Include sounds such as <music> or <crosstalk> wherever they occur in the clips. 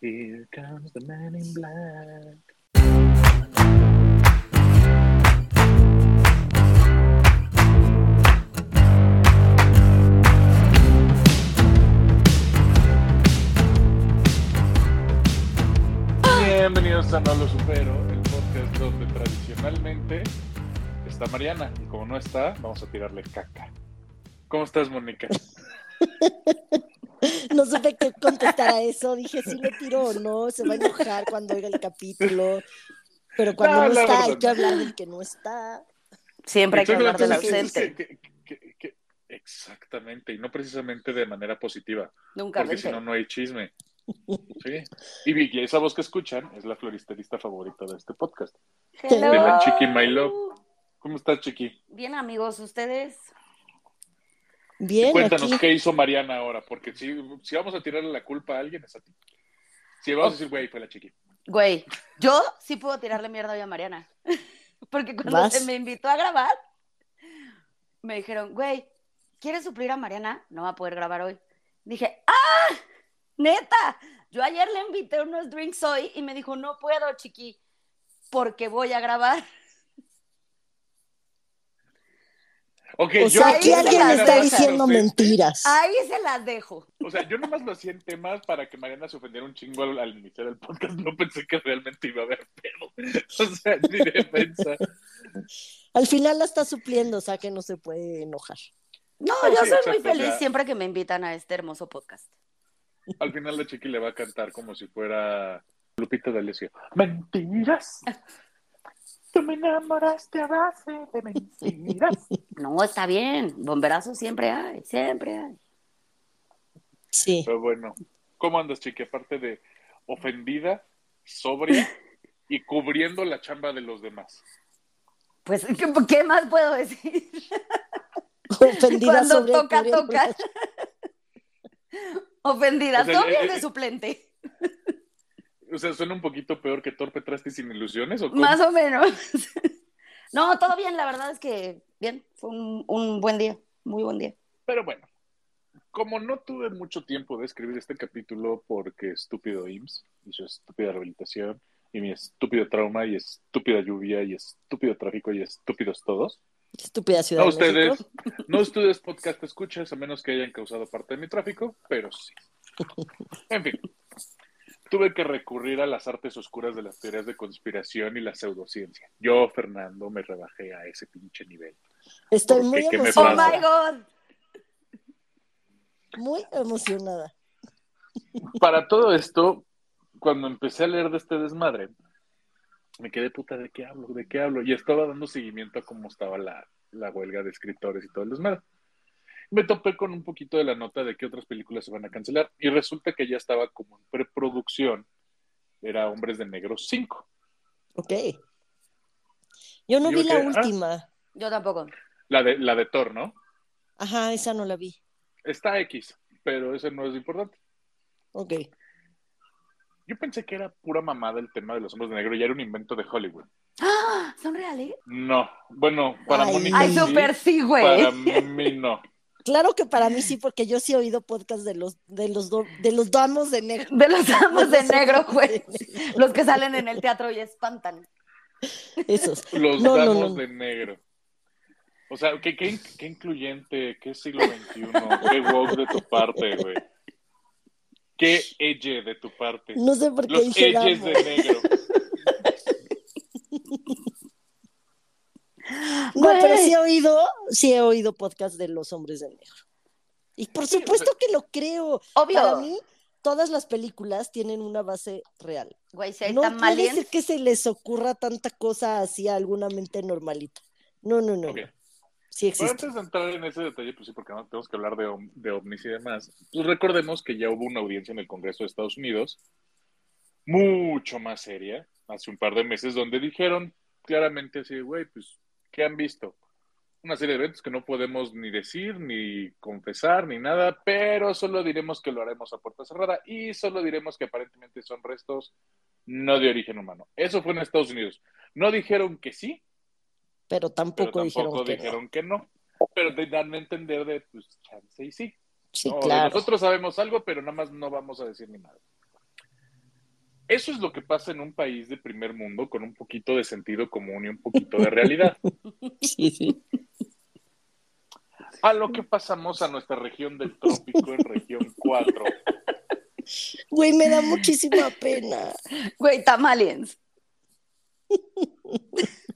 Here comes the man in black. Bienvenidos a No Lo Supero, el podcast donde tradicionalmente está Mariana y como no está, vamos a tirarle caca. ¿Cómo estás, Mónica? <laughs> No supe qué contestar a eso. Dije, si le tiro o no, se va a enojar cuando oiga el capítulo. Pero cuando No, está, verdad hay que no. hablar del que no está. Siempre hay que hablar del Exactamente, ausente. que- que- que- que- Exactamente, y no precisamente de manera positiva, Nunca porque si no, no hay chisme. Sí. Y Vicky, esa voz que escuchan es la floristerista favorita de este podcast. Hello. De la Chiqui My Love. ¿Cómo estás, Chiqui? Bien, amigos, ustedes. Bien, Cuéntanos aquí. qué hizo Mariana ahora, porque si, si vamos a tirarle la culpa a alguien, es a ti. Si vamos a decir, güey, fue la Chiqui. Güey, yo sí puedo tirarle mierda hoy a Mariana. <laughs> Porque cuando ¿Vas? se me invitó a grabar, me dijeron, güey, ¿quieres suplir a Mariana? No va a poder grabar hoy. Dije, ¡ah! Neta, yo ayer le invité unos drinks hoy y me dijo, no puedo, chiqui, porque voy a grabar. Ok, O yo sea, aquí alguien las está diciendo mentiras. Ahí se las dejo. O sea, yo nomás lo hacía en temas para que Mariana se ofendiera un chingo al, al iniciar el podcast. No pensé que realmente iba a haber pedo. <laughs> O sea, ni defensa. Al final la está supliendo, o sea que no se puede enojar. No, yo sí, soy exacto, muy o feliz sea- siempre que me invitan a este hermoso podcast. Al final la chiqui le va a cantar como si fuera Lupita D'Alessio. Mentiras. <laughs> Tú me enamoraste a base de mentiras. <laughs> No, está bien. Bomberazos siempre hay, siempre hay. Sí. Pero bueno, ¿cómo andas, chiqui? Aparte de ofendida, sobria <laughs> y cubriendo la chamba de los demás. Pues, ¿qué, qué más puedo decir? Ofendida Cuando sobre toca, toca. <laughs> Ofendida. O sea, Todo eh, bien eh, de suplente. O sea, suena un poquito peor que torpe, traste sin ilusiones. ¿o cómo? Más o menos. <laughs> No, todo bien. La verdad es que bien. Fue un, un buen día. Muy buen día. Pero bueno, como no tuve mucho tiempo de escribir este capítulo porque estúpido IMSS y su estúpida rehabilitación y mi estúpido trauma y estúpida lluvia y estúpido tráfico y estúpidos todos. Estúpida ciudad No de ustedes, México. no ustedes podcast escuchas a menos que hayan causado parte de mi tráfico, pero sí. <laughs> En fin, tuve que recurrir a las artes oscuras de las teorías de conspiración y la pseudociencia. Yo, Fernando, me rebajé a ese pinche nivel. Estoy ¿Por muy me ¡Oh, my God! Muy emocionada. Para todo esto, cuando empecé a leer de este desmadre, me quedé puta, ¿de qué hablo? ¿De qué hablo? Y estaba dando seguimiento a cómo estaba la, la huelga de escritores y todo el desmadre. Me topé con un poquito de la nota de que otras películas se van a cancelar y resulta que ya estaba como en preproducción. Era Hombres de Negro 5. Ok. Yo no Yo vi la ah. última. Yo tampoco. La de, la de Thor, ¿no? Ajá, esa no la vi. Está X, pero ese no es importante. Ok. Yo pensé que era pura mamada el tema de los hombres de negro y era un invento de Hollywood. ¡Ah! ¿Son reales? No, bueno, para Ay. Mónica Ay, sí, súper sí, güey. para mí no. Claro que para mí sí, porque yo sí he oído podcast de los de los do- de los damos de negro. De los amos de negro, güey. Los que salen en el teatro y espantan. Esos. Los No, damos no. de negro. O sea, ¿qué, qué, qué incluyente, qué siglo XXI, qué woke de tu parte, güey. Qué edge de tu parte. No sé por qué Los dije edges damos. de negro. No, pero sí he oído, sí he oído podcast de los hombres de negro. Y por Sí, supuesto que lo creo. Obvio. Para mí, todas las películas tienen una base real. Güey, si hay No puede ser que se les ocurra tanta cosa así a alguna mente normalita. No, no, no. Ok. no. Sí existe. antes de entrar en ese detalle, pues sí, porque no tenemos que hablar de, om- de ovnis y demás, pues recordemos que ya hubo una audiencia en el Congreso de Estados Unidos, mucho más seria, hace un par de meses, donde dijeron claramente así, güey, pues, ¿qué han visto? Una serie de eventos que no podemos ni decir, ni confesar, ni nada, pero solo diremos que lo haremos a puerta cerrada y solo diremos que aparentemente son restos no de origen humano. Eso fue en Estados Unidos. No dijeron que sí, Pero pero tampoco, tampoco dijeron que no. dijeron que no. Pero te dan a entender de, pues, chance y sí. Sí, No, de claro. nosotros sabemos algo, pero nada más no vamos a decir ni nada. Eso es lo que pasa en un país de primer mundo con un poquito de sentido común y un poquito de realidad. <laughs> Sí, sí. A lo que pasamos a nuestra región del trópico en región 4. Güey, me da muchísima pena. Güey, tamaliens.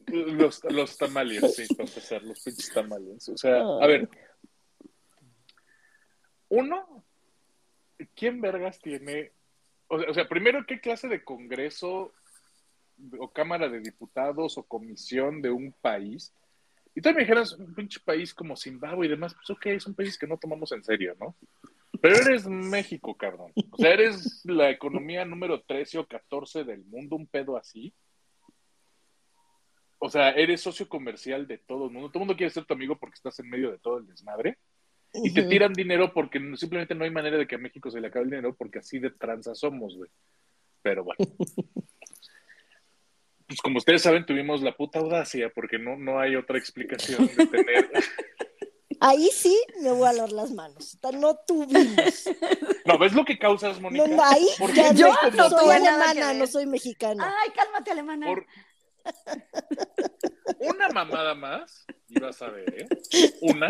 Los, los tamales, sí, para empezar, los pinches tamales. O sea, a ver. Uno, ¿quién vergas tiene? O sea, primero, ¿qué clase de congreso o Cámara de Diputados o comisión de un país? Y me dijeras, un pinche país como Zimbabue y demás, pues ok, es un país que no tomamos en serio, ¿no? Pero eres México, cabrón. O sea, eres la economía número 13 o 14 del mundo, un pedo así. O sea, eres socio comercial de todo el mundo. Todo el mundo quiere ser tu amigo porque estás en medio de todo el desmadre. Y te tiran dinero porque simplemente no hay manera de que a México se le acabe el dinero porque así de tranza somos, güey. Pero bueno. <laughs> Pues como ustedes saben, tuvimos la puta audacia porque no, no hay otra explicación de tener... <laughs> Ahí sí me voy a lavar las manos. No tuvimos. <laughs> No, ¿ves lo que causas, Mónica? No, ahí ¿Por ya qué Yo no soy alemana, no soy mexicana. Ay, cálmate, alemana. Por una mamada más, y vas a ver, ¿eh? Una,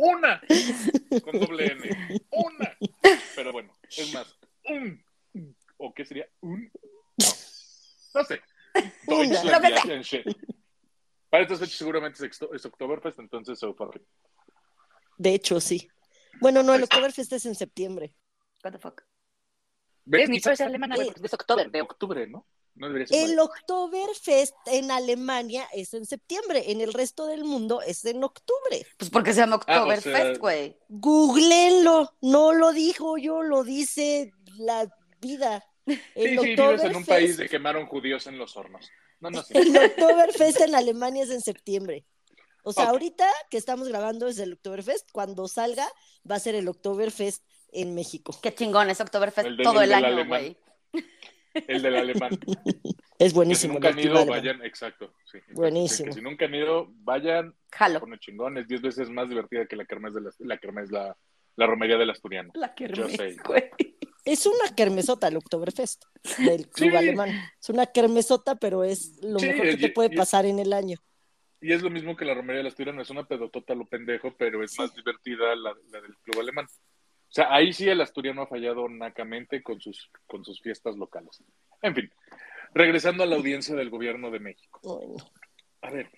una, <laughs> con doble N, una. Pero bueno, es más, un, o qué sería, un, no, no sé. Deutschland shit. Para estas fechas seguramente es, Oktoberfest, entonces so fuck it. De hecho, sí. Bueno, no, el. Oktoberfest es en septiembre. What the fuck. Es mi alemana, es octubre, de octubre, ¿no? No debería ser. El Oktoberfest en Alemania es en septiembre, en el resto del mundo es en octubre. Pues porque se llama Ah, o Oktoberfest, sea- güey. Googleenlo, no lo dijo yo, lo dice la vida. El sí, vives en un país de quemaron judíos en los hornos. No, no, sí. El Oktoberfest en Alemania es en septiembre. O sea, ahorita que estamos grabando es el Oktoberfest, cuando salga va a ser el Oktoberfest en México. Qué chingón, es Oktoberfest todo el año, güey. El del alemán. <laughs> Es Que si buenísimo. nunca han ido, vayan, exacto. sí. Buenísimo. Que si nunca han ido, vayan, Jalo. pone chingones, diez veces más divertida que la kermés de la, la kermés, la, la romería del asturiano. La kermés, sé. güey. Es una kermesota el Oktoberfest <laughs> del club Sí. alemán. Es una kermesota, pero es lo Sí, mejor que te puede y- pasar en el año. Y es lo mismo que la romería del asturiano, es una pedotota lo pendejo, pero es más divertida la, la del club alemán. O sea, ahí sí el asturiano ha fallado nacamente con sus, con sus fiestas locales. En fin, regresando a la audiencia del gobierno de México. A ver,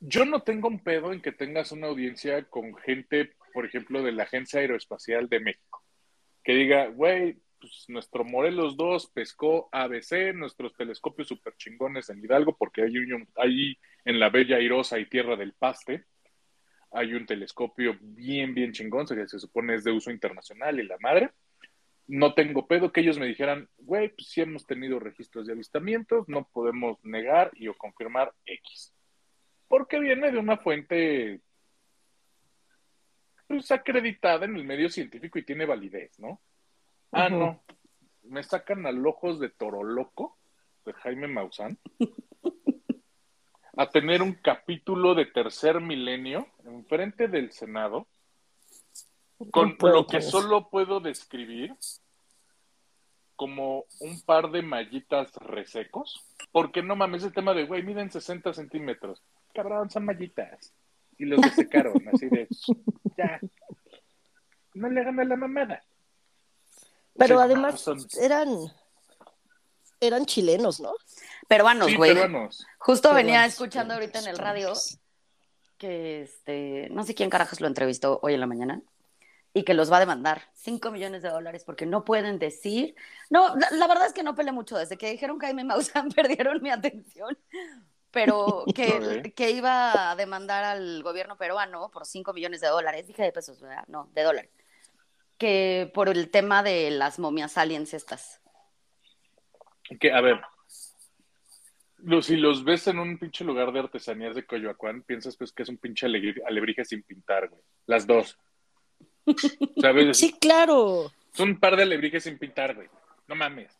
yo no tengo un pedo en que tengas una audiencia con gente, por ejemplo, de la Agencia Aeroespacial de México, que diga, güey, pues nuestro Morelos 2 pescó ABC, nuestros telescopios super chingones en Hidalgo, porque hay un, ahí en la Bella Airosa y Tierra del Paste, hay un telescopio bien, bien chingón, que se supone es de uso internacional y la madre. No tengo pedo que ellos me dijeran, güey, pues sí hemos tenido registros de avistamientos, no podemos negar y o confirmar X. Porque viene de una fuente pues, acreditada en el medio científico y tiene validez, ¿no? Ah, no. Me sacan al ojos de Toro Loco, de Jaime Maussan, <laughs> a tener un capítulo de tercer milenio enfrente del Senado con lo que solo puedo describir como un par de mallitas resecos, porque no mames, el tema de, güey, miden 60 centímetros. Cabrón, son mallitas. Y los desecaron, así de, <laughs> ya. No le hagan a la mamada. Pero O sea, además son- eran, eran chilenos, ¿no? Peruanos, sí, güey. peruanos. Justo venía Peruanos, escuchando ahorita en el radio que este, no sé quién carajos lo entrevistó hoy en la mañana y que los va a demandar 5 millones de dólares porque no pueden decir. No, la, la verdad es que no peleé mucho. Desde que dijeron Jaime <laughs> Maussan perdieron mi atención. Pero <laughs> que, que iba a demandar al gobierno peruano por 5 millones de dólares. Dije de pesos, ¿verdad? No, de dólares. Que por el tema de las momias aliens estas. Que, a ver, si los ves en un pinche lugar de artesanías de Coyoacán, piensas pues que es un pinche alebrije sin pintar, güey. Las dos. ¿Sabes? Sí, claro. Son un par de alebrijes sin pintar, güey. No mames.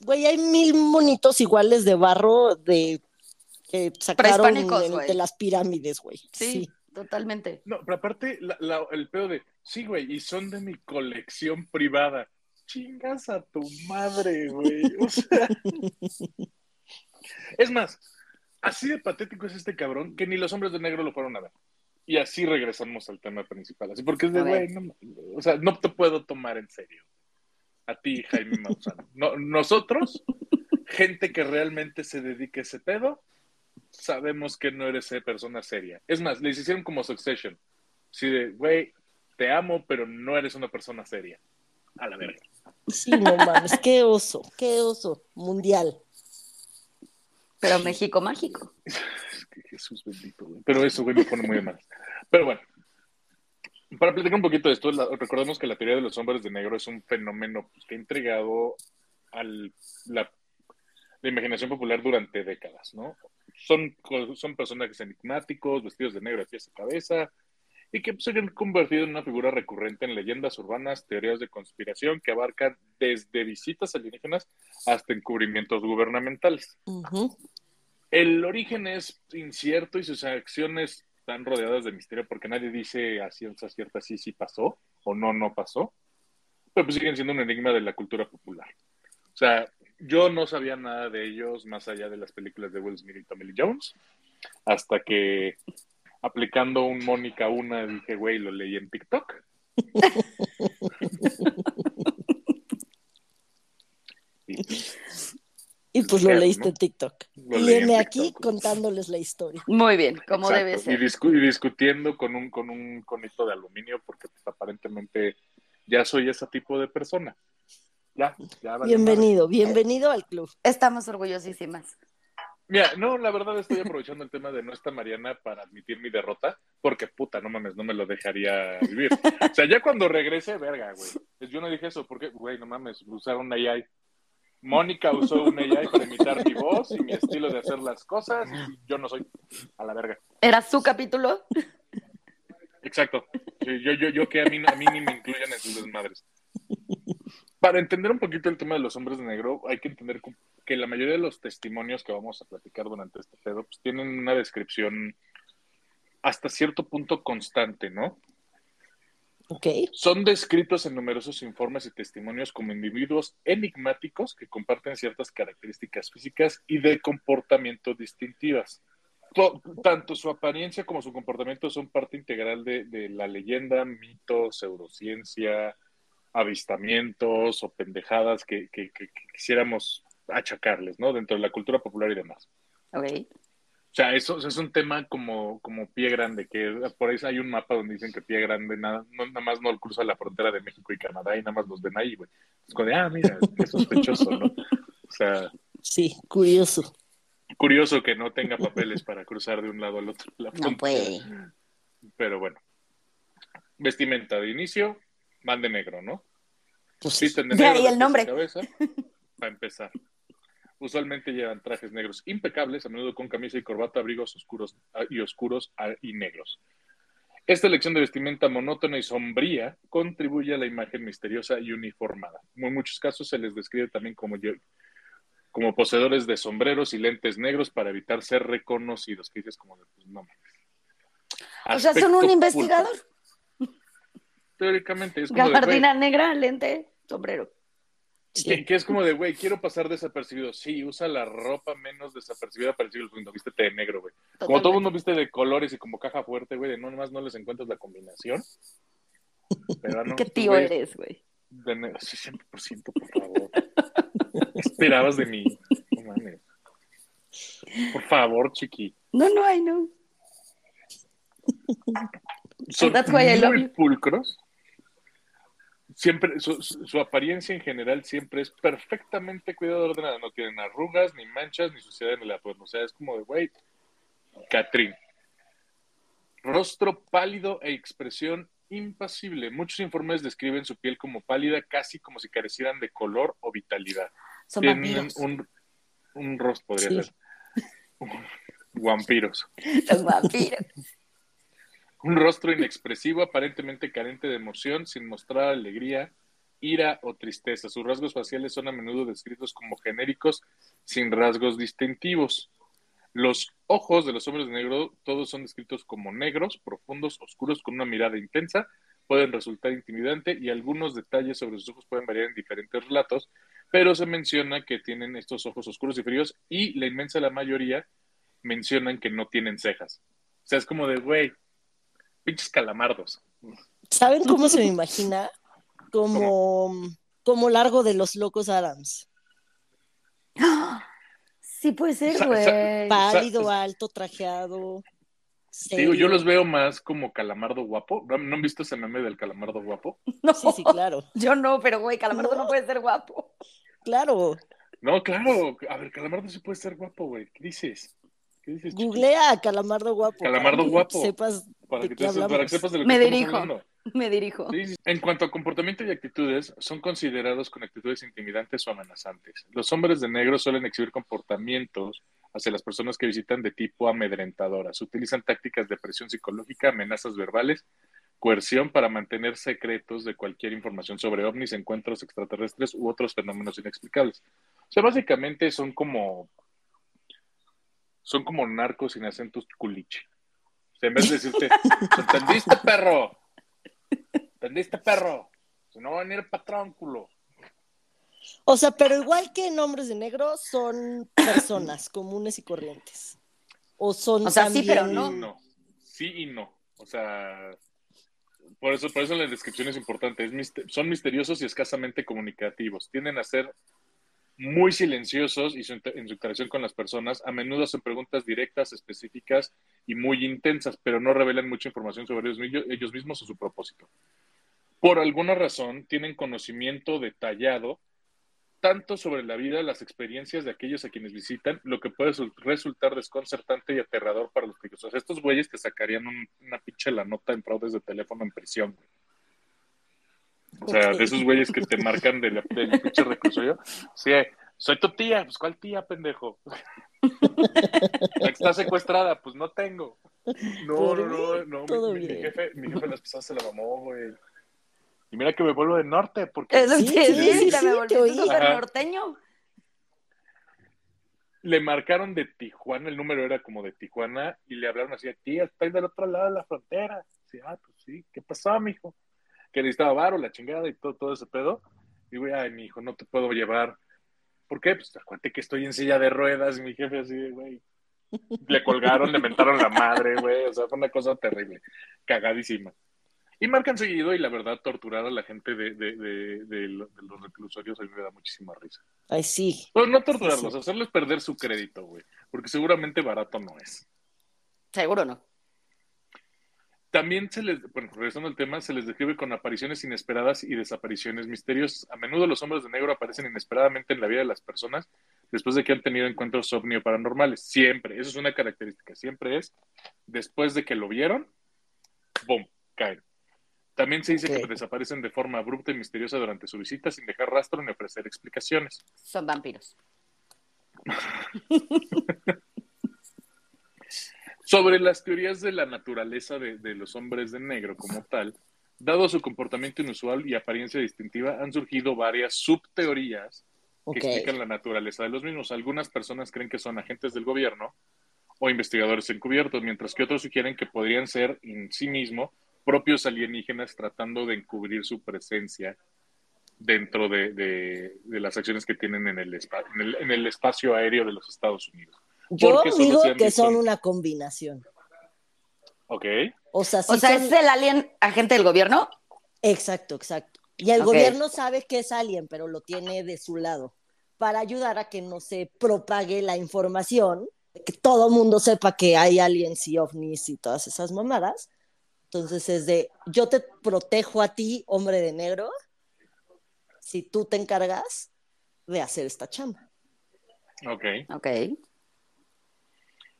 Güey, hay mil monitos iguales de barro de que sacaron de las pirámides, güey. Sí, Sí. totalmente. No, pero aparte, la- la- el pedo de, sí, güey, y son de mi colección privada. chingas a tu madre, güey. O sea, <laughs> es más, así de patético es este cabrón que ni los hombres de negro lo fueron a ver. Y así regresamos al tema principal. Así porque es de, güey, no, o sea, no te puedo tomar en serio. A ti, Jaime Maussan. No, nosotros, gente que realmente se dedique a ese pedo, sabemos que no eres esa persona seria. Es más, les hicieron como Succession. Así de, güey, te amo, pero no eres una persona seria. A la verga. Sí, no mames, qué oso, qué oso, mundial. Pero México mágico. Jesús bendito, güey. Pero eso, güey, me pone muy de mal. Pero bueno, para platicar un poquito de esto, la- recordemos que la teoría de los hombres de negro es un fenómeno pues, que ha entregado a la, la imaginación popular durante décadas, ¿no? Son, son personajes enigmáticos, vestidos de negro de pies a cabeza, y que pues, se han convertido en una figura recurrente en leyendas urbanas, teorías de conspiración que abarcan desde visitas alienígenas hasta encubrimientos gubernamentales. El origen es incierto y sus acciones están rodeadas de misterio porque nadie dice a ciencia cierta si sí pasó o no, no pasó. Pero pues siguen siendo un enigma de la cultura popular. O sea, yo no sabía nada de ellos más allá de las películas de Will Smith y Tommy Lee Jones. Hasta que aplicando un Mónica una dije, güey, lo leí en TikTok. <laughs> y Y pues lo Claro, leíste ¿no? en TikTok. Lo y en aquí TikTok. contándoles la historia. Muy bien, como debe Y, ser. discu- y discutiendo con un, con un conito de aluminio, porque pues, aparentemente ya soy ese tipo de persona. Ya, ya. Bienvenido, bienvenido al club. Estamos orgullosísimas. Mira, no, la verdad estoy aprovechando el tema de no está Mariana para admitir mi derrota, porque puta, no mames, no me lo dejaría vivir. O sea, ya cuando regrese, verga, güey. Pues Yo no dije eso, porque, güey, no mames, usaron AI. Mónica usó un AI para imitar mi voz y mi estilo de hacer las cosas, y yo no soy a la verga. ¿Era su capítulo? Exacto. Yo, yo, yo que a mí, a mí ni me incluyan en sus desmadres. Para entender un poquito el tema de los hombres de negro, hay que entender que la mayoría de los testimonios que vamos a platicar durante este pedo, pues tienen una descripción hasta cierto punto constante, ¿no? Ok. Son descritos en numerosos informes y testimonios como individuos enigmáticos que comparten ciertas características físicas y de comportamiento distintivas. To- Tanto su apariencia como su comportamiento son parte integral de, de la leyenda, mito, pseudociencia, avistamientos o pendejadas que, que- que- que quisiéramos achacarles, ¿no? Dentro de la cultura popular y demás. Ok. O sea, eso, eso es un tema como, como pie grande, que por ahí hay un mapa donde dicen que pie grande nada, no, nada más no cruza la frontera de México y Canadá y nada más los ven ahí, güey. Es como de, ah, mira, qué sospechoso, ¿no? O sea, Sí, curioso. curioso que no tenga papeles para cruzar de un lado al otro. la No puede. Pero bueno. Vestimenta de inicio, van de negro, ¿no? Pues. Visten de De negro. ahí de el nombre. cabeza, <laughs> para empezar. Usualmente llevan trajes negros impecables, a menudo con camisa y corbata, abrigos oscuros ah, y oscuros ah, y negros. Esta elección de vestimenta monótona y sombría contribuye a la imagen misteriosa y uniformada. En muchos casos se les describe también como, como poseedores de sombreros y lentes negros para evitar ser reconocidos. Que dices como de, pues, no. O sea, son un investigador. Teóricamente es como de, Gabardina negra, lente, sombrero. Que, que es como de, güey, quiero pasar desapercibido. Sí, usa la ropa menos desapercibida para decir. Vístete de negro, güey. Como todo el mundo viste de colores y como caja fuerte, güey, de no nomás no les encuentras la combinación. Pero no, <laughs> ¿Qué tío güeyes eres, güey? de negro. Sí, 100%, por favor. ¿Qué esperabas de mí? No mames. Por favor, chiqui. No, no, ay, no. Son that's why I love muy you. pulcros. Siempre, su, su- apariencia en general siempre es perfectamente cuidada ordenada. No tienen arrugas, ni manchas, ni suciedad en el atuendo. O sea, es como de, güey, Catrín. Rostro pálido e expresión impasible. Muchos informes describen su piel como pálida, casi como si carecieran de color o vitalidad. Son Tienen un, un rostro, podría Sí. ser. <laughs> Vampiros. Son vampiros. Un rostro inexpresivo, aparentemente carente de emoción, sin mostrar alegría, ira o tristeza. Sus rasgos faciales son a menudo descritos como genéricos, sin rasgos distintivos. Los ojos de los hombres de negro, todos son descritos como negros, profundos, oscuros, con una mirada intensa, pueden resultar intimidante y algunos detalles sobre sus ojos pueden variar en diferentes relatos, pero se menciona que tienen estos ojos oscuros y fríos y la inmensa la mayoría mencionan que no tienen cejas. O sea, es como de, güey, pinches calamardos. ¿Saben cómo se me <laughs> imagina? Como, como largo de los locos Adams. Sí puede ser, güey. Pálido, alto, trajeado. Digo, yo serio. los veo más como calamardo guapo. ¿No ¿No han visto ese meme del calamardo guapo? <laughs> No, Sí, sí, claro. yo no, pero güey, Calamardo no. No. puede ser guapo. Claro. No, claro. A ver, calamardo sí puede ser guapo, güey. ¿Qué dices? ¿Qué dices? Googlea a Calamardo Guapo. Calamardo guapo. Sepas Para que, te- para que sepas de lo que Me estamos dirijo. hablando. Me dirijo. Sí, sí. En cuanto a comportamiento y actitudes, son considerados con actitudes intimidantes o amenazantes. Los hombres de negro suelen exhibir comportamientos hacia las personas que visitan de tipo amedrentadoras. Utilizan tácticas de presión psicológica, amenazas verbales, coerción para mantener secretos de cualquier información sobre ovnis, encuentros extraterrestres u otros fenómenos inexplicables. O sea, básicamente son como son como narcos sin acentos culiche. En vez de decirte, ¿entendiste, perro? ¿Entendiste, perro? Si no va a venir el patrón, culo. O sea, pero igual que en Hombres de Negro, son personas <laughs> comunes y corrientes. O son O sea, sí, pero no. No. Sí y no. O sea, por eso, por eso la descripción es importante. Es mister- son misteriosos y escasamente comunicativos. Tienden a ser muy silenciosos y en su interacción con las personas. A menudo hacen preguntas directas, específicas y muy intensas, pero no revelan mucha información sobre ellos, ellos mismos o su propósito. Por alguna razón, tienen conocimiento detallado tanto sobre la vida, las experiencias de aquellos a quienes visitan, lo que puede sul- resultar desconcertante y aterrador para los críticos. Estos güeyes te sacarían un- una pinche la nota en fraudes de teléfono en prisión. güey. O sea, de esos güeyes que te marcan de del pinche reclusorio. Sí, soy tu tía. Pues, ¿cuál tía, pendejo? La que está secuestrada. Pues, no tengo. No, Por no, no, mí, no. todo mi, jefe, mi jefe las pasadas se la mamó, güey. Y mira que me vuelvo del norte, porque... Eso Sí, sí, sí, te sí, me oí. súper norteño. le marcaron de Tijuana, el número era como de Tijuana, y le hablaron así, tía, estoy del otro lado de la frontera. Sí, ah, pues sí, ¿qué pasó, mijo? Que necesitaba varo, la chingada y todo, todo ese pedo. Y güey, ay, mi hijo, no te puedo llevar. ¿Por qué? Pues acuérdate que estoy en silla de ruedas, y mi jefe así, de, güey. Le colgaron, le mentaron la madre, güey. O sea, fue una cosa terrible, cagadísima. Y marcan seguido, y la verdad, torturar a la gente de, de, de, de lo- de los reclusorios a mí me da muchísima risa. Ay, sí. Pues no torturarlos, Sí. hacerles perder su crédito, güey. Porque seguramente barato no es. Seguro no. También se les, bueno, regresando al tema, se les describe con apariciones inesperadas y desapariciones misteriosas. A menudo los hombres de negro aparecen inesperadamente en la vida de las personas después de que han tenido encuentros ovni o paranormales. Siempre, eso es una característica. Siempre es después de que lo vieron, ¡boom! caen. También se dice que desaparecen de forma abrupta y misteriosa durante su visita sin dejar rastro ni ofrecer explicaciones. Son vampiros. <laughs> Sobre las teorías de la naturaleza de, de los hombres de negro como tal, dado su comportamiento inusual y apariencia distintiva, han surgido varias subteorías que explican la naturaleza de los mismos. Algunas personas creen que son agentes del gobierno o investigadores encubiertos, mientras que otros sugieren que podrían ser en sí mismo propios alienígenas tratando de encubrir su presencia dentro de, de- de las acciones que tienen en el, en el- en el espacio aéreo de los Estados Unidos. Yo digo que visto- son una combinación. ¿Ok? O sea, O sea, son- ¿es el alien agente del gobierno? Exacto, exacto. Y el gobierno sabe que es alien, pero lo tiene de su lado para ayudar a que no se propague la información, que todo mundo sepa que hay aliens y ovnis y todas esas mamadas. Entonces es de, yo te protejo a ti, hombre de negro, si tú te encargas de hacer esta chamba. Ok. Ok.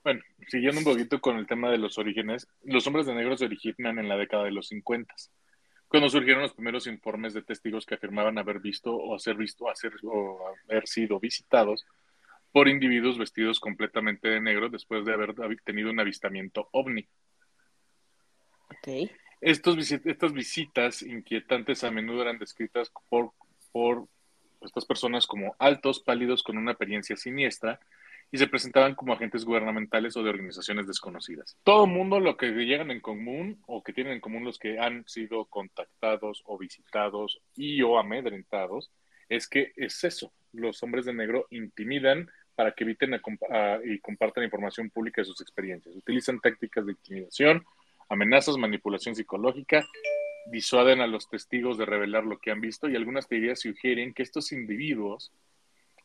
Bueno, siguiendo un poquito con el tema de los orígenes, los hombres de negro se originan en la década de los 50, cuando surgieron los primeros informes de testigos que afirmaban haber visto o hacer visto hacer, o haber sido visitados por individuos vestidos completamente de negro después de haber tenido un avistamiento ovni. Ok. Estos visi- estas visitas inquietantes a menudo eran descritas por, por estas personas como altos, pálidos, con una apariencia siniestra y se presentaban como agentes gubernamentales o de organizaciones desconocidas. Todo mundo lo que llegan en común o que tienen en común los que han sido contactados o visitados y o amedrentados es que es eso, los hombres de negro intimidan para que eviten y compartan información pública de sus experiencias. Utilizan tácticas de intimidación, amenazas, manipulación psicológica, disuaden a los testigos de revelar lo que han visto y algunas teorías sugieren que estos individuos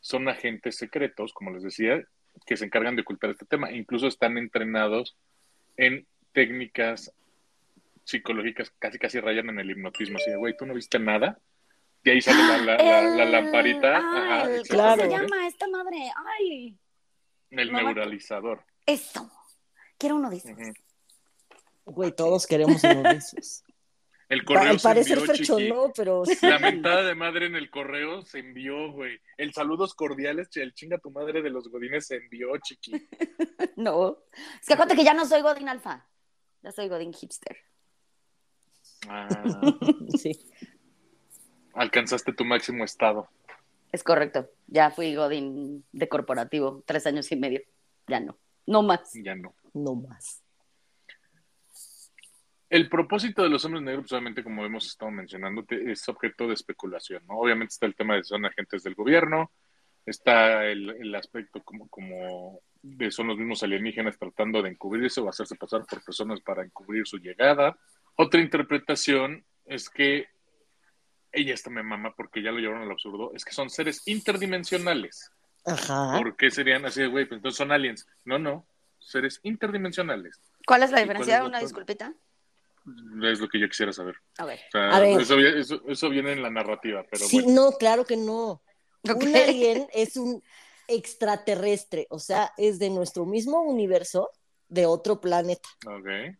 son agentes secretos, como les decía, que se encargan de ocultar este tema. Incluso están entrenados en técnicas psicológicas, casi casi rayan en el hipnotismo. Así de, güey, ¿tú no viste nada? Y ahí sale la, la, lamparita. Ah, ¿Cómo se llama esta madre? Ay. El neuralizador. Eso. Quiero uno de esos. Güey, todos queremos uno de esos. El correo Al parecer Fercho no, pero <laughs> sí. La mentada de madre en el correo se envió, güey. El saludos cordiales, el chinga tu madre de los godines se envió, chiqui. <laughs> no. Es que acuérdate que ya no soy godín alfa. Ya soy godín hipster. Ah. <laughs> sí. Alcanzaste tu máximo estado. Es correcto. Ya fui godín de corporativo, tres años y medio. Ya no. No más. Ya no. No más. El propósito de los hombres negros, pues, obviamente, como hemos estado mencionando, es objeto de especulación, ¿no? Obviamente está el tema de que son agentes del gobierno, está el, aspecto como, como de son los mismos alienígenas tratando de encubrirse o hacerse pasar por personas para encubrir su llegada. Otra interpretación es que, ella está me mama porque ya lo llevaron al absurdo, es que son seres interdimensionales. Ajá. ¿Por qué serían así, güey? Pues entonces son aliens. No, no, seres interdimensionales. ¿Cuál es la diferencia? Una disculpita. Es lo que yo quisiera saber. A ver. Eso, viene en la narrativa, pero Sí, no, claro que no. Un alien es un extraterrestre, o sea, es de nuestro mismo universo, de otro planeta. Ok.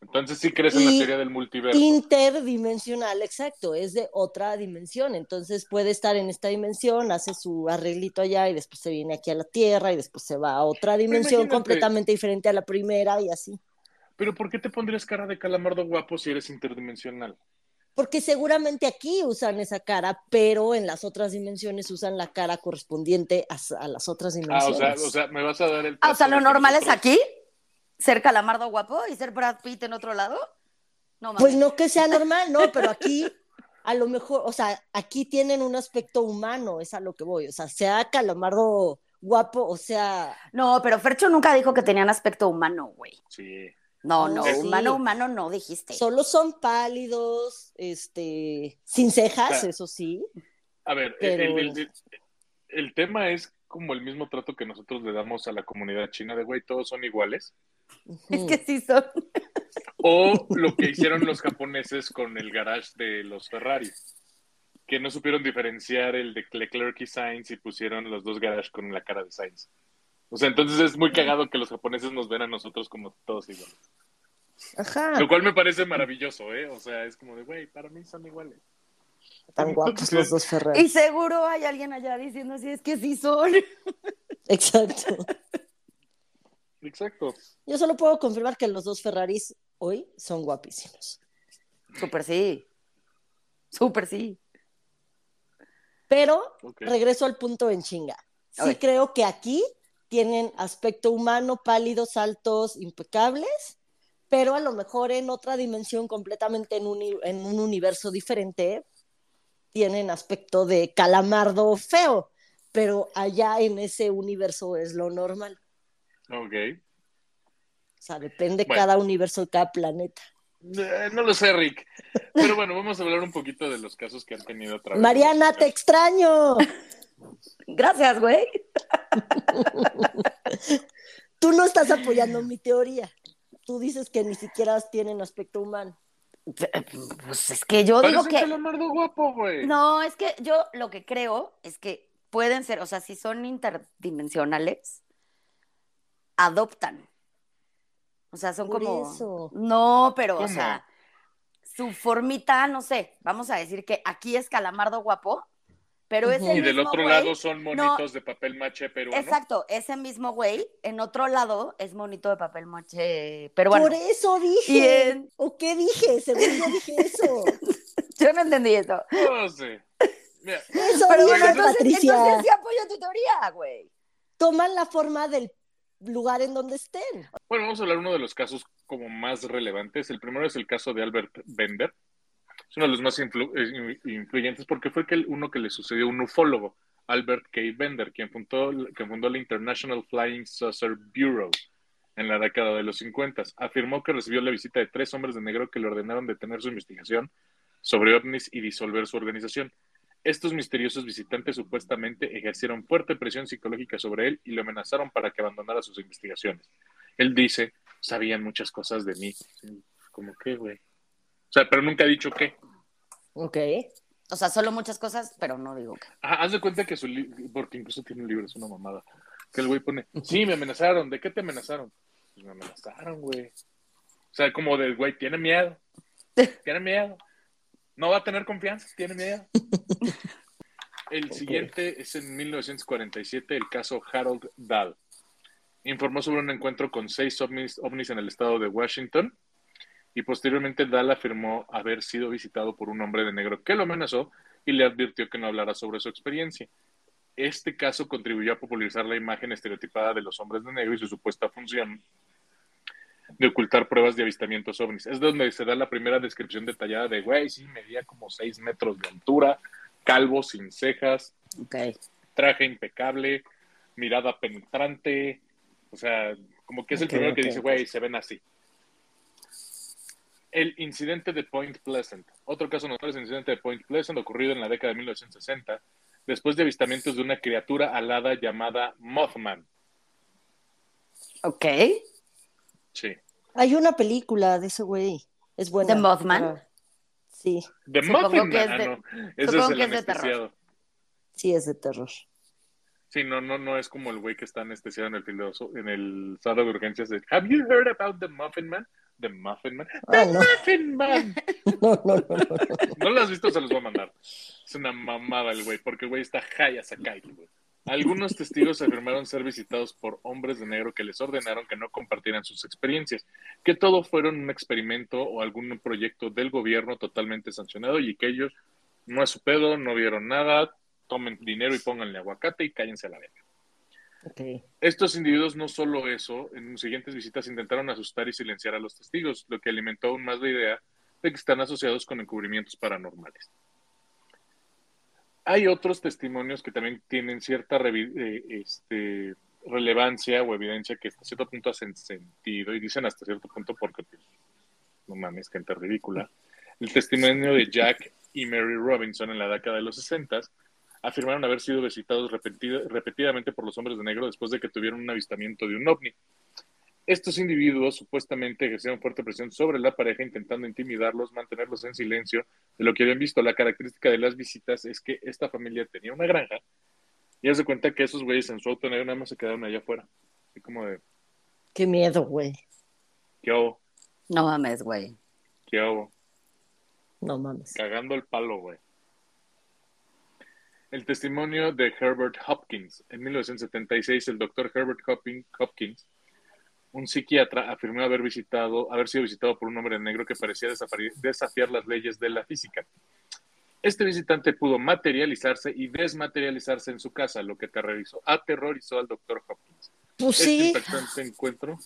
Entonces sí crees en la teoría del multiverso. Interdimensional, exacto, es de otra dimensión. Entonces puede estar en esta dimensión, hace su arreglito allá y después se viene aquí a la Tierra y después se va a otra dimensión completamente diferente a la primera y así. Pero ¿por qué te pondrías cara de calamardo guapo si eres interdimensional? Porque seguramente aquí usan esa cara, pero en las otras dimensiones usan la cara correspondiente a, las otras dimensiones. Ah, o sea, o sea, me vas a dar el. Ah, o sea, lo normal es aquí, ser calamardo guapo y ser Brad Pitt en otro lado. No, pues no que sea normal, no, pero aquí a lo mejor, o sea, aquí tienen un aspecto humano, es a lo que voy, o sea, sea calamardo guapo, o sea. No, pero Fercho nunca dijo que tenían aspecto humano, güey. Sí. No, no, humano, humano no dijiste. Solo son pálidos, este, sin cejas, eso sí. A ver, el, tema es como el mismo trato que nosotros le damos a la comunidad china de, güey, todos son iguales. Es que sí son. O lo que hicieron los japoneses con el garage de los Ferrari, que no supieron diferenciar el de Leclerc y Sainz y pusieron los dos garages con la cara de Sainz. O sea, entonces es muy cagado que los japoneses nos ven a nosotros como todos iguales. Ajá. Lo cual me parece maravilloso, ¿eh? O sea, es como de, güey, para mí son iguales. Tan guapos los dos Ferrari. Y seguro hay alguien allá diciendo así, es que sí son. <laughs> Exacto. Exacto. Yo solo puedo confirmar que los dos Ferraris hoy son guapísimos. Súper sí. Súper sí. Pero regreso al punto en chinga. Sí creo que aquí tienen aspecto humano, pálidos, altos, impecables, pero a lo mejor en otra dimensión completamente en un, en un universo diferente tienen aspecto de calamardo feo, pero allá en ese universo es lo normal. Ok. O sea, depende cada universo de cada planeta. Eh, no lo sé, Rick. Pero bueno, vamos a hablar un poquito de los casos que han tenido otra vez. Mariana, te extraño. <laughs> Gracias, güey. <laughs> Tú no estás apoyando mi teoría. Tú dices que ni siquiera tienen aspecto humano. Pues es que yo digo que. guapo, güey. No, es que yo lo que creo es que pueden ser, o sea, si son interdimensionales, adoptan. O sea, son como. No, pero, o sea, su formita, no sé, vamos a decir que aquí es calamardo guapo, pero ese Y del otro lado son monitos de papel maché peruano. Exacto, ese mismo güey, en otro lado es monito de papel maché peruano. Por eso dije. ¿O qué dije? Según yo dije eso. <laughs> yo no entendí eso. No sé. Eso pero bueno, entonces, Patricia. entonces sí apoyo tu teoría, güey. toman la forma del lugar en donde estén. Bueno, vamos a hablar de uno de los casos como más relevantes. El primero es el caso de Albert Bender. Es uno de los más eh, influyentes porque fue que uno que le sucedió un ufólogo, Albert K. Bender, quien fundó, quien fundó la International Flying Saucer Bureau en la década de los 50. Afirmó que recibió la visita de tres hombres de negro que le ordenaron detener su investigación sobre ovnis y disolver su organización. Estos misteriosos visitantes supuestamente ejercieron fuerte presión psicológica sobre él y lo amenazaron para que abandonara sus investigaciones. Él dice, sabían muchas cosas de mí. ¿Cómo qué, güey? O sea, pero nunca ha dicho qué. Ok. O sea, solo muchas cosas, pero no digo qué. Ah, haz de cuenta que su libro, porque incluso tiene un libro, es una mamada, que el güey pone, sí, me amenazaron, ¿de qué te amenazaron? Pues me amenazaron, güey. O sea, como del güey, tiene miedo, tiene miedo. No va a tener confianza, tiene miedo. <laughs> El siguiente es en 1947, el caso Harold Dahl. Informó sobre un encuentro con seis ovnis, ovnis en el estado de Washington y posteriormente Dahl afirmó haber sido visitado por un hombre de negro que lo amenazó y le advirtió que no hablara sobre su experiencia. Este caso contribuyó a popularizar la imagen estereotipada de los hombres de negro y su supuesta función de ocultar pruebas de avistamientos ovnis. Es donde se da la primera descripción detallada de, güey, sí, medía como seis metros de altura, calvo, sin cejas, traje impecable, mirada penetrante, o sea, como que es el primero que dice, güey, se ven así. El incidente de Point Pleasant. Otro caso notable es el incidente de Point Pleasant ocurrido en la década de 1960, después de avistamientos de una criatura alada llamada Mothman. Ok. Sí. Hay una película de ese güey. Es buena. ¿De Mothman? Sí, The Supongo Muffin que es de- ah, no. Ese supongo es el que es de terror. sí es de terror. Sí, no, no, no es como el güey que está anestesiado en el filoso, en el sala de urgencias de Have you heard about the Muffin Man? The Muffin Man. Ah, The no. Muffin Man. <laughs> No, no, no, no. no. No lo has visto, se los voy a mandar. Es una mamada el güey, porque el güey está high as a kite, güey. Algunos testigos afirmaron ser visitados por hombres de negro que les ordenaron que no compartieran sus experiencias, que todo fueron un experimento o algún proyecto del gobierno totalmente sancionado y que ellos no es su pedo, no vieron nada, tomen dinero y pónganle aguacate y cállense a la verga. Estos individuos no solo eso, en sus siguientes visitas intentaron asustar y silenciar a los testigos, lo que alimentó aún más la idea de que están asociados con encubrimientos paranormales. Hay otros testimonios que también tienen cierta eh, este, relevancia o evidencia que hasta cierto punto hacen sentido y dicen hasta cierto punto porque, pues, no mames, gente ridícula. El testimonio de Jack y Mary Robinson en la década de los 60 afirmaron haber sido visitados repetida- repetidamente por los hombres de negro después de que tuvieron un avistamiento de un ovni. Estos individuos supuestamente ejercieron fuerte presión sobre la pareja intentando intimidarlos, mantenerlos en silencio de lo que habían visto. La característica de las visitas es que esta familia tenía una granja y haz de cuenta que esos güeyes en su auto negro nada más se quedaron allá afuera. Así como de, Qué miedo, güey. ¿qué hago? No mames, güey. ¿Qué hago? No mames. Cagando el palo, güey. El testimonio de Herbert Hopkins. En 1976, el doctor Herbert Hopkins, un psiquiatra, afirmó haber visitado, haber sido visitado por un hombre negro que parecía desafiar las leyes de la física. Este visitante pudo materializarse y desmaterializarse en su casa, lo que aterrorizó, aterrorizó al doctor Hopkins. Pues Este sí. impactante encuentro.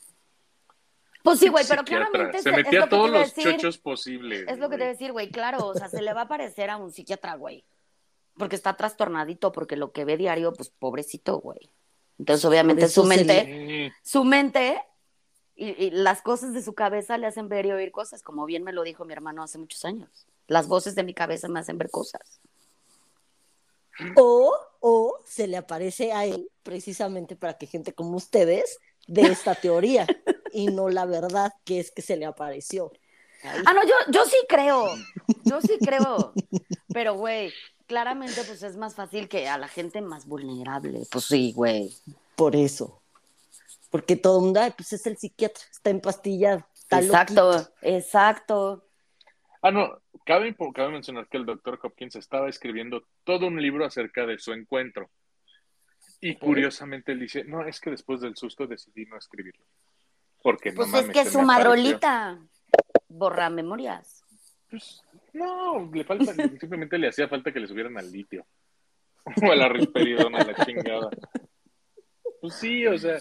Pues sí, güey, pero claramente se es- es metía lo que todos los decir. chochos posibles. Es lo que te voy a decir, güey, claro, o sea, se le va a parecer a un psiquiatra, güey. Porque está trastornadito, porque lo que ve diario, pues pobrecito, güey. Entonces, obviamente, su mente, su mente y, y las cosas de su cabeza le hacen ver y oír cosas, como bien me lo dijo mi hermano hace muchos años. Las voces de mi cabeza me hacen ver cosas. O, o se le aparece a él precisamente para que gente como ustedes dé esta teoría y no la verdad que es que se le apareció. Ahí. Ah, no, yo, yo sí creo, yo sí creo. Pero, güey, claramente, pues es más fácil que a la gente más vulnerable. Pues sí, güey. Por eso. Porque todo el mundo, ay, pues es el psiquiatra, está empastillado. Está Exacto, loquito. exacto. Ah, no, cabe, cabe mencionar que el doctor Hopkins estaba escribiendo todo un libro acerca de su encuentro. Y curiosamente él dice, no, es que después del susto decidí no escribirlo. Porque no Pues es mames, que su me apareció". madrolita borra memorias. Pues, no, le falta, <laughs> simplemente le hacía falta que le subieran al litio. <laughs> O a la risperidona, a la chingada. Pues sí, o sea,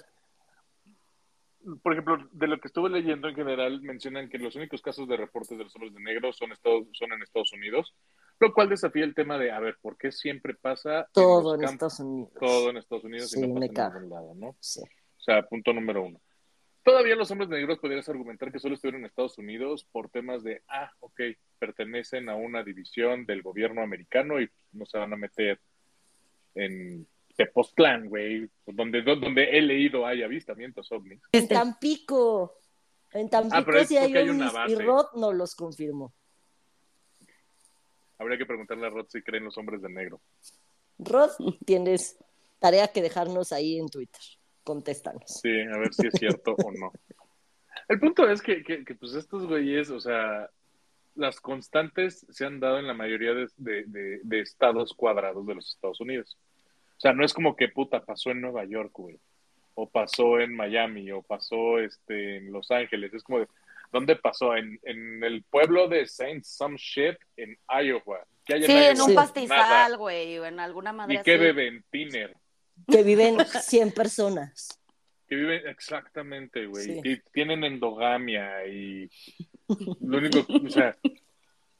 por ejemplo, de lo que estuve leyendo en general, mencionan que los únicos casos de reportes de los hombres de negro son, Estados, son en Estados Unidos, lo cual desafía el tema de, a ver, ¿por qué siempre pasa Todo en, Estados Unidos. todo en Estados Unidos Sí, y no pasa en caga. ningún lado, ¿no? Sí. O sea, punto número uno. Todavía los hombres negros podrías argumentar que solo estuvieron en Estados Unidos por temas de, ah, ok, pertenecen a una división del gobierno americano y no se van a meter en Tepoztlán, güey, donde, donde he leído hay avistamientos ovnis. En Tampico. En Tampico Ah, pero es sí hay hay una ovnis y base. Rod no los confirmó. Habría que preguntarle a Rod si creen los hombres de negro. Rod, tienes tarea que dejarnos ahí en Twitter. Contéstanos. Sí, a ver si es cierto o no. El punto es que, que, que, pues estos güeyes, o sea, las constantes se han dado en la mayoría de, de, de, de estados cuadrados de los Estados Unidos. O sea, no es como que puta pasó en Nueva York, güey, o pasó en Miami, o pasó este, en Los Ángeles. Es como de, ¿dónde pasó? En, en el pueblo de Saint Some Shit en Iowa. ¿Qué hay en Sí, Iowa? en un pastizal, güey, o en alguna madre ¿Y qué beben? Tiner. Que viven 100 personas. Que viven exactamente, güey. Sí. Y tienen endogamia y lo único, o sea,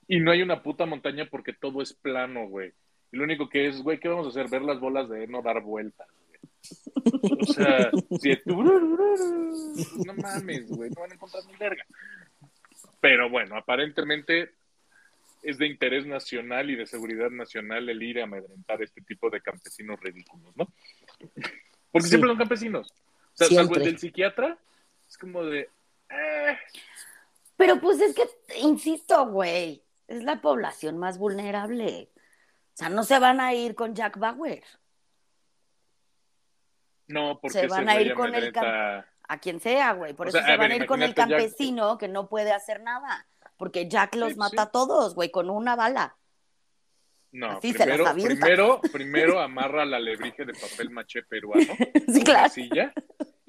y no hay una puta montaña porque todo es plano, güey. Y lo único que es, güey, ¿qué vamos a hacer? Ver las bolas de no dar vueltas, güey. O sea, si no mames, güey, no van a encontrar ni verga. Pero bueno, aparentemente es de interés nacional y de seguridad nacional el ir a amedrentar este tipo de campesinos ridículos, ¿no? Porque Sí. siempre son campesinos. O sea, salvo el del psiquiatra, es como de. eh, Pero pues es que, insisto, güey, es la población más vulnerable. O sea, no se van a ir con Jack Bauer, no, porque Se van a ir con el amedrenta- a quien sea, güey. Por O eso sea, se van a ir con el Jack- campesino que no puede hacer nada. Porque Jack los Sí, mata sí. a todos, güey, con una bala. No, Así primero, primero, primero <laughs> amarra la lebrige de papel maché peruano Sí, claro. silla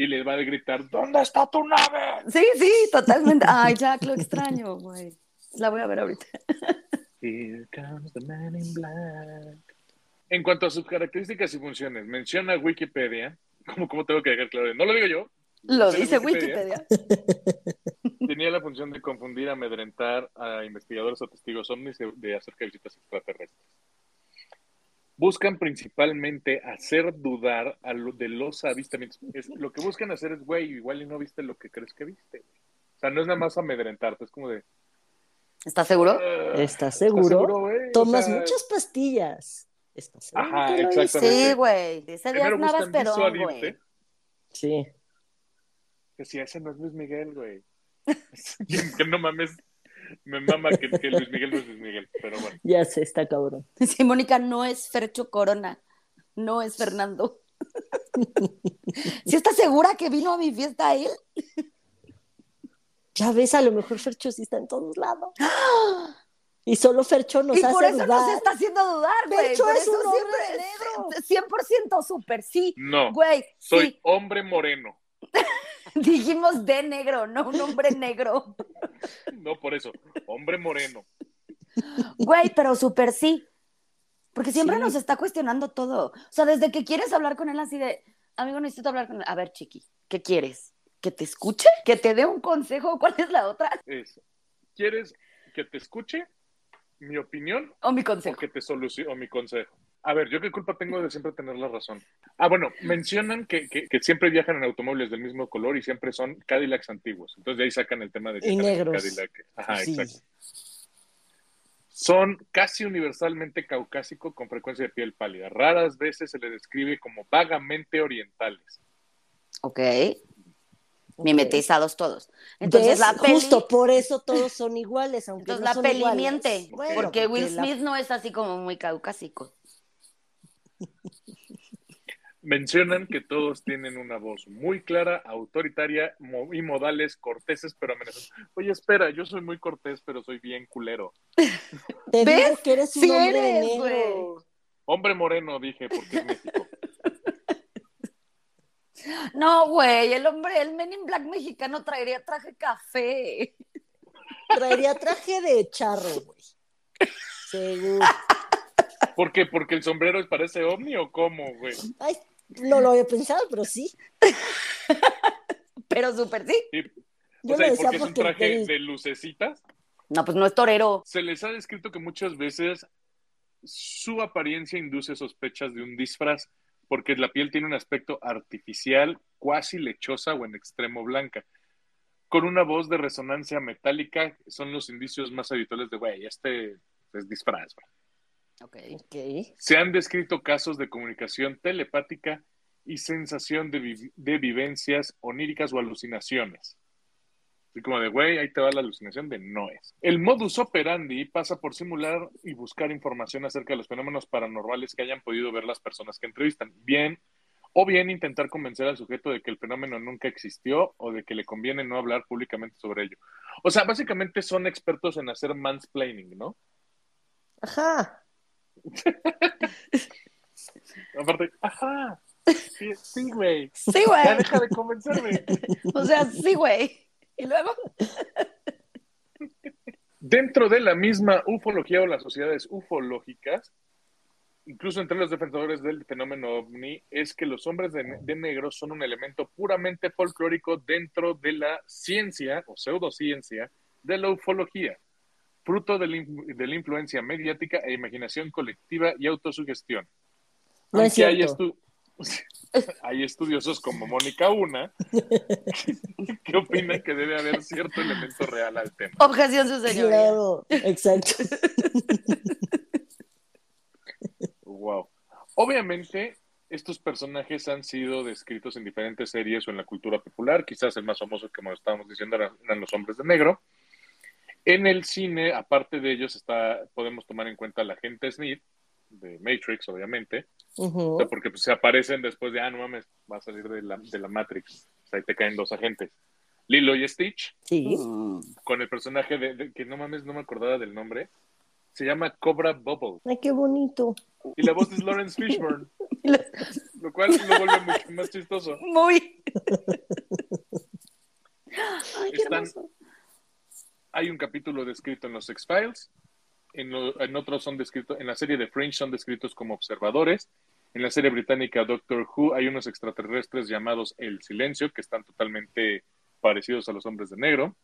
y le va a gritar, ¿dónde está tu nave? Sí, sí, totalmente. Ay, Jack, lo extraño, güey. La voy a ver ahorita. Here comes the man in black. En cuanto a sus características y funciones, menciona Wikipedia, como, como tengo que dejar claro, no lo digo yo, Lo dice Wikipedia. Wikipedia. tenía la función de confundir, amedrentar a investigadores o testigos ovnis de, de acerca de visitas extraterrestres. Buscan principalmente hacer dudar a lo de los avistamientos. Es, lo que buscan hacer es, güey, igual y no viste lo que crees que viste. güey. O sea, no es nada más amedrentarte, es como de... ¿Estás seguro? "Ah, ¿Estás seguro? güey? O Tomas sea, muchas pastillas. ¿Estás seguro Ajá, que lo exactamente. Sí, güey. Ese día pedón, disuadirte, güey. Sí. que si ese no es Luis Miguel, güey. <laughs> que no mames, me mama que, que Luis Miguel no es Luis Miguel, pero bueno. Ya sé, está cabrón. <laughs> Sí, Mónica, no es Fercho Corona. No es Fernando. <laughs> ¿Sí estás segura que vino a mi fiesta él? Ya ves, a lo mejor Fercho sí está en todos lados. <gasps> Y solo Fercho nos y por hace eso dudar. nos está haciendo dudar, güey. Fercho Por es eso un hombre siempre- 100% súper, sí. No, Güey, soy sí. hombre moreno. <laughs> Dijimos de negro, no un hombre negro. <laughs> No, por eso, hombre moreno. Güey, pero súper sí. Porque siempre Sí. nos está cuestionando todo. O sea, desde que quieres hablar con él así de, amigo, necesito hablar con él. A ver, chiqui, ¿qué quieres? ¿Que te escuche? ¿Que te dé un consejo? <laughs> ¿Cuál es la otra? Es, ¿quieres que te escuche mi opinión O mi o consejo. que te solucione o mi consejo? A ver, ¿yo qué culpa tengo de siempre tener la razón? Ah, bueno, mencionan que, que, que siempre viajan en automóviles del mismo color y siempre son Cadillacs antiguos. Entonces de ahí sacan el tema de que Y negros. Cadillac. Ajá, Sí. exacto. Son casi universalmente caucásico con frecuencia de piel pálida. Raras veces se le describe como vagamente orientales. Ok. Ok. Mimetizados todos. Entonces ¿Ves? la peli, Justo por eso todos son iguales, aunque entonces no la son peli iguales. miente. Bueno, porque Will la- Smith no es así como muy caucásico. Mencionan que todos tienen una voz muy clara, autoritaria mo- y modales corteses pero amenazantes. Oye, espera, yo soy muy cortés, pero soy bien culero. Te ¿Ves? digo que eres un Sí hombre eres, negro. güey. Hombre moreno, dije, porque es México. No, güey, el hombre, el Men in Black mexicano traería traje café. Traería traje de charro, güey. Seguro. <laughs> ¿Por qué? ¿Porque el sombrero parece ovni o cómo, güey? Ay, No lo había pensado, pero sí. <laughs> Pero súper sí. Sí. Yo o sea, lo ¿y por decía qué es un porque traje el- de lucecitas? No, pues no es torero. Se les ha descrito que muchas veces su apariencia induce sospechas de un disfraz, porque la piel tiene un aspecto artificial, cuasi lechosa o en extremo blanca. Con una voz de resonancia metálica son los indicios más habituales de, güey, este es disfraz. güey". Ok. Ok. Se han descrito casos de comunicación telepática y sensación de, vi- de vivencias oníricas o alucinaciones. Así como de, güey, ahí te va la alucinación de no es. El modus operandi pasa por simular y buscar información acerca de los fenómenos paranormales que hayan podido ver las personas que entrevistan. Bien, o bien intentar convencer al sujeto de que el fenómeno nunca existió o de que le conviene no hablar públicamente sobre ello. O sea, básicamente son expertos en hacer mansplaining, ¿no? Ajá. <laughs> Aparte, ajá, sí, sí, güey. Sí, Ya güey. deja de convencerme. <laughs> O sea, sí, güey. Y luego. Dentro de la misma ufología o las sociedades ufológicas, incluso entre los defensores del fenómeno ovni, es que los hombres de, de negro son un elemento puramente folclórico dentro de la ciencia o pseudociencia de la ufología, fruto de la, de la influencia mediática e imaginación colectiva y autosugestión. No es Aunque hay, cierto. estu- <laughs> hay estudiosos como Mónica Una <laughs> que opinan que debe haber cierto elemento real al tema. Objeción, su señoría. Claro, exacto. Wow. Obviamente, estos personajes han sido descritos en diferentes series o en la cultura popular. Quizás el más famoso, como estábamos diciendo, eran, eran los hombres de negro. En el cine, aparte de ellos, está, podemos tomar en cuenta la gente Smith, de Matrix, obviamente, Ujú. O sea, porque pues, se aparecen después de, ah, no mames, va a salir de la, de la Matrix. O sea, ahí te caen dos agentes. Lilo y Stitch, Sí. Mm. con el personaje de, de- que no mames, no me acordaba del nombre, se llama Cobra Bubble. Ay, qué bonito. Y la voz es Lawrence Fishburne, <laughs> lo cual lo vuelve mucho más chistoso. Muy. Ay, qué Están- hermoso. Hay un capítulo descrito en los X-Files, en, lo- en otros son descritos, en la serie de Fringe son descritos como observadores, en la serie británica Doctor Who hay unos extraterrestres llamados El Silencio, que están totalmente parecidos a los hombres de negro.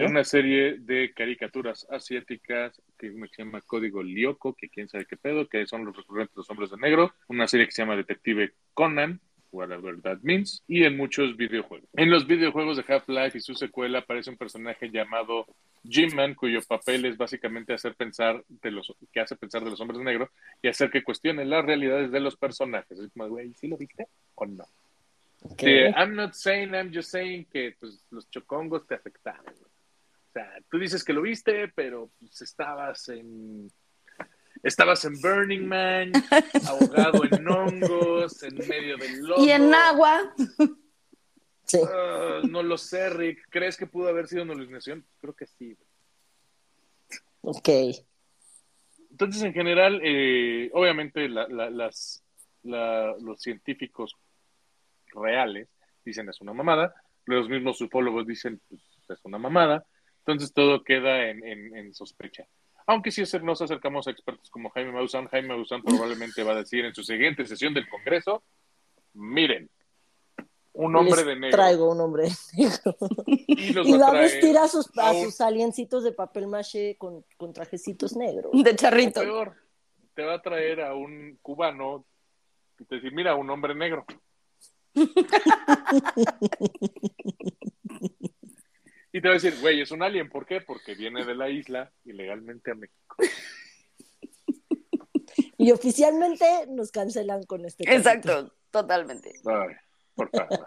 En una serie de caricaturas asiáticas que se llama Código Lyoko, que quién sabe qué pedo, que son los recurrentes de los hombres de negro. Una serie que se llama Detective Conan, whatever that means. Y en muchos videojuegos. En los videojuegos de Half-Life y su secuela aparece un personaje llamado Jim-Man, cuyo papel es básicamente hacer pensar de los, que hace pensar de los hombres de negro y hacer que cuestionen las realidades de los personajes. Es como, güey, ¿sí lo viste o no? Sí, I'm not saying, I'm just saying que pues, los chocongos te afectaron. O sea, tú dices que lo viste, pero pues, estabas en estabas en Burning Man, ahogado en hongos, en medio del lodo. Y en agua. Sí. Ah, no lo sé, Rick. ¿Crees que pudo haber sido una alucinación? Creo que sí. Ok. Entonces, en general, eh, obviamente la- la- las, la- los científicos reales dicen es una mamada, los mismos ufólogos dicen pues, es una mamada, entonces todo queda en, en- en sospecha. Aunque si nos acercamos a expertos como Jaime Maussan, Jaime Maussan probablemente va a decir en su siguiente sesión del Congreso, miren, un hombre Les de negro Traigo un hombre de negro. y va a vestir a sus, a aliencitos de papel maché con, con trajecitos negros. De charrito. peor, te va a traer a un cubano y te decir, mira, un hombre negro. <laughs> y te va a decir, güey, es un alien. ¿Por qué? Porque viene de la isla ilegalmente a México. Y oficialmente nos cancelan con este capítulo. Exacto, totalmente. Ay, por favor.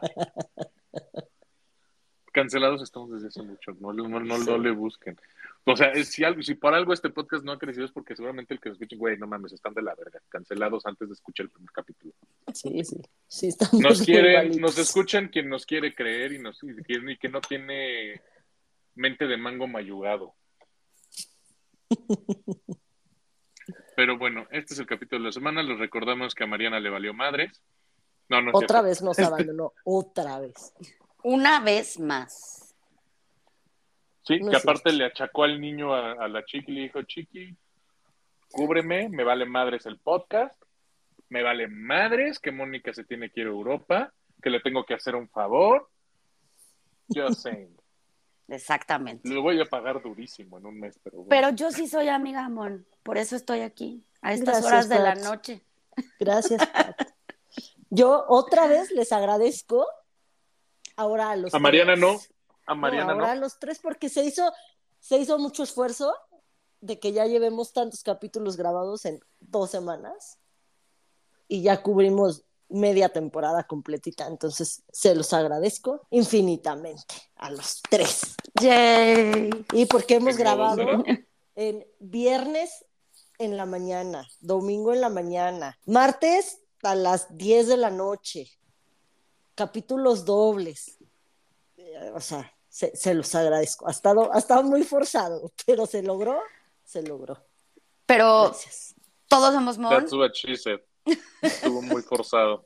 Cancelados estamos desde hace mucho. No, le- no, no, no le busquen. O sea, es- si, algo, si por algo este podcast no ha crecido es porque seguramente el que lo escuchen, güey, no mames, están de la verga. Cancelados antes de escuchar el primer capítulo. Sí, sí. Sí, estamos Nos muy quiere, malitos. nos escuchan quien nos quiere creer y, nos, y que no tiene mente de mango mayugado. Pero bueno, este es el capítulo de la semana. Les recordamos que a Mariana le valió madres. No, no Otra vez nos abandonó. Otra vez. Una vez más. Sí, No que aparte cierto. le achacó al niño a, a la chiqui y le dijo, chiqui, cúbreme, me vale madres el podcast, me vale madres que Mónica se tiene que ir a Europa, que le tengo que hacer un favor. Just saying. Exactamente. Lo voy a pagar durísimo en un mes, pero bueno. Pero yo sí soy amiga, Mon. Por eso estoy aquí, a estas Gracias, horas de la noche. Gracias, Pat. Yo otra vez les agradezco ahora a los a Mariana tres. no, a Mariana no, no. ahora a los tres porque se hizo, se hizo mucho esfuerzo de que ya llevemos tantos capítulos grabados en dos semanas y ya cubrimos media temporada completita. Entonces, se los agradezco infinitamente a los tres. Yay. Y porque hemos ¿En modo grabado <laughs> en viernes en la mañana, domingo en la mañana, martes a las 10 de la noche, capítulos dobles. Eh, O sea, se, se los agradezco. Ha estado, ha estado muy forzado, pero se logró, se logró. Pero Gracias. todos somos Mon, That's what she said. Estuvo muy forzado.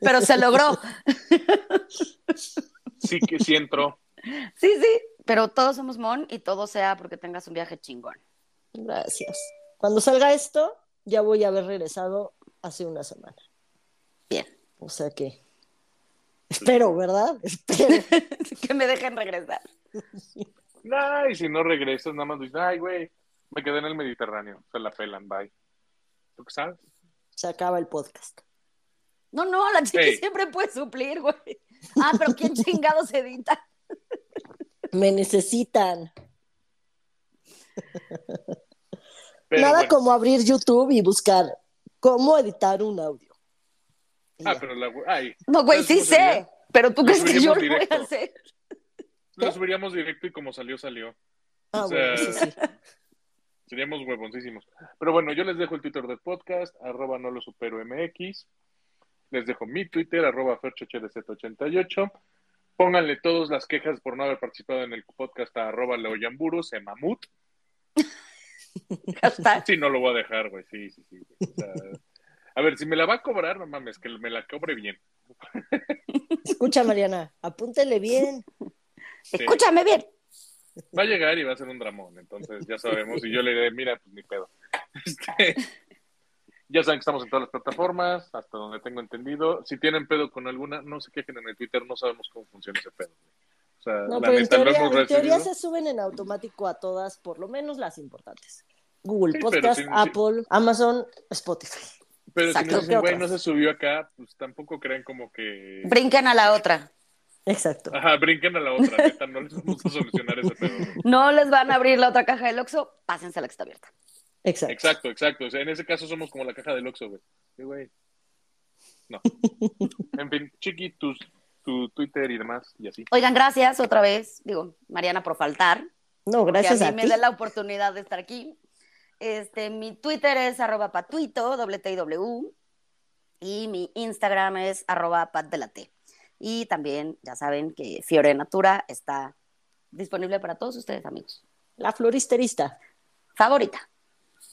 pero se logró. Sí que sí entró. Sí, sí, pero todos somos Mon y todo sea porque tengas un viaje chingón. Gracias. Cuando salga esto, ya voy a haber regresado hace una semana. Bien. O sea que espero, ¿verdad? Espero. <laughs> que me dejen regresar. Nah, y si no regresas, nada más dices, ay, güey, me quedé en el Mediterráneo. Se la pelan, bye. ¿Tú qué sabes? Se acaba el podcast. No, no, la Hey. siempre puede suplir, güey. Ah, pero ¿quién <laughs> chingados edita? Me necesitan. Pero Nada bueno. como abrir YouTube y buscar cómo editar un audio. Ah, ya. pero la ay, No, güey, ¿sabes sí sería? sé, pero tú Lo crees que yo lo voy a directo. hacer. Lo subiríamos directo y como salió, salió. Ah, o sea, bueno, eso sí. Seríamos huevoncísimos. Pero bueno, yo les dejo el Twitter del podcast, arroba no lo supero MX. Les dejo mi Twitter, arroba ferchohdz88. Pónganle todas las quejas por no haber participado en el podcast a arroba leoyamburu, se mamut. <laughs> Sí, no lo voy a dejar, güey. Sí, sí, sí. güey. O sea, a ver, si me la va a cobrar, no mames, que me la cobre bien. Escucha, Mariana, apúntele bien. Sí. Escúchame bien. Va a llegar y va a ser un dramón, entonces ya sabemos. Y yo le diré, mira, pues ni pedo. <laughs> Este, ya saben que estamos en todas las plataformas, hasta donde tengo entendido. Si tienen pedo con alguna, no se quejen en el Twitter, no sabemos cómo funciona ese pedo. O sea, No, la pero en neta, lo teoría, hemos en teoría se suben en automático a todas, por lo menos las importantes. Google Sí, Podcast. Apple, Amazon, Spotify. Pero si Exacto. nos dicen, güey, ¿Qué no otras? se subió acá, pues tampoco creen como que. Brinquen a la otra. Exacto. Ajá, brinquen a la otra, neta, no les vamos a solucionar ese pedo. No les van a abrir la otra caja del Oxxo, pásense a la que está abierta. Exacto. Exacto, exacto. O sea, en ese caso somos como la caja del Oxxo, güey. Sí, güey. No. <laughs> En fin, Chiqui, tus, tu Twitter y demás, y así. Oigan, gracias otra vez. Digo, Mariana, por faltar. No, gracias a a, mí ti. me dé la oportunidad de estar aquí. Este, mi Twitter es arroba patuito, doble T y W, y mi Instagram es arroba pat de la T. Y también, ya saben que Fiore Natura está disponible para todos ustedes, amigos. La floristerista Favorita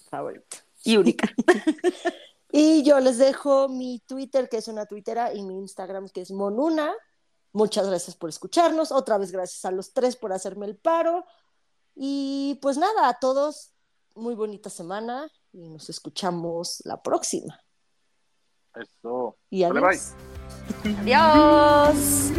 favorita. y única. <laughs> Y yo les dejo mi Twitter, que es una tuitera, y mi Instagram, que es Monuna. Muchas gracias por escucharnos. Otra vez gracias a los tres por hacerme el paro. Y pues nada, a todos, muy bonita semana y nos escuchamos la próxima. Eso. Y Vale, adiós. bye. Adiós.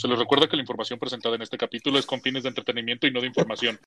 Se les recuerda que la información presentada en este capítulo es con fines de entretenimiento y no de información.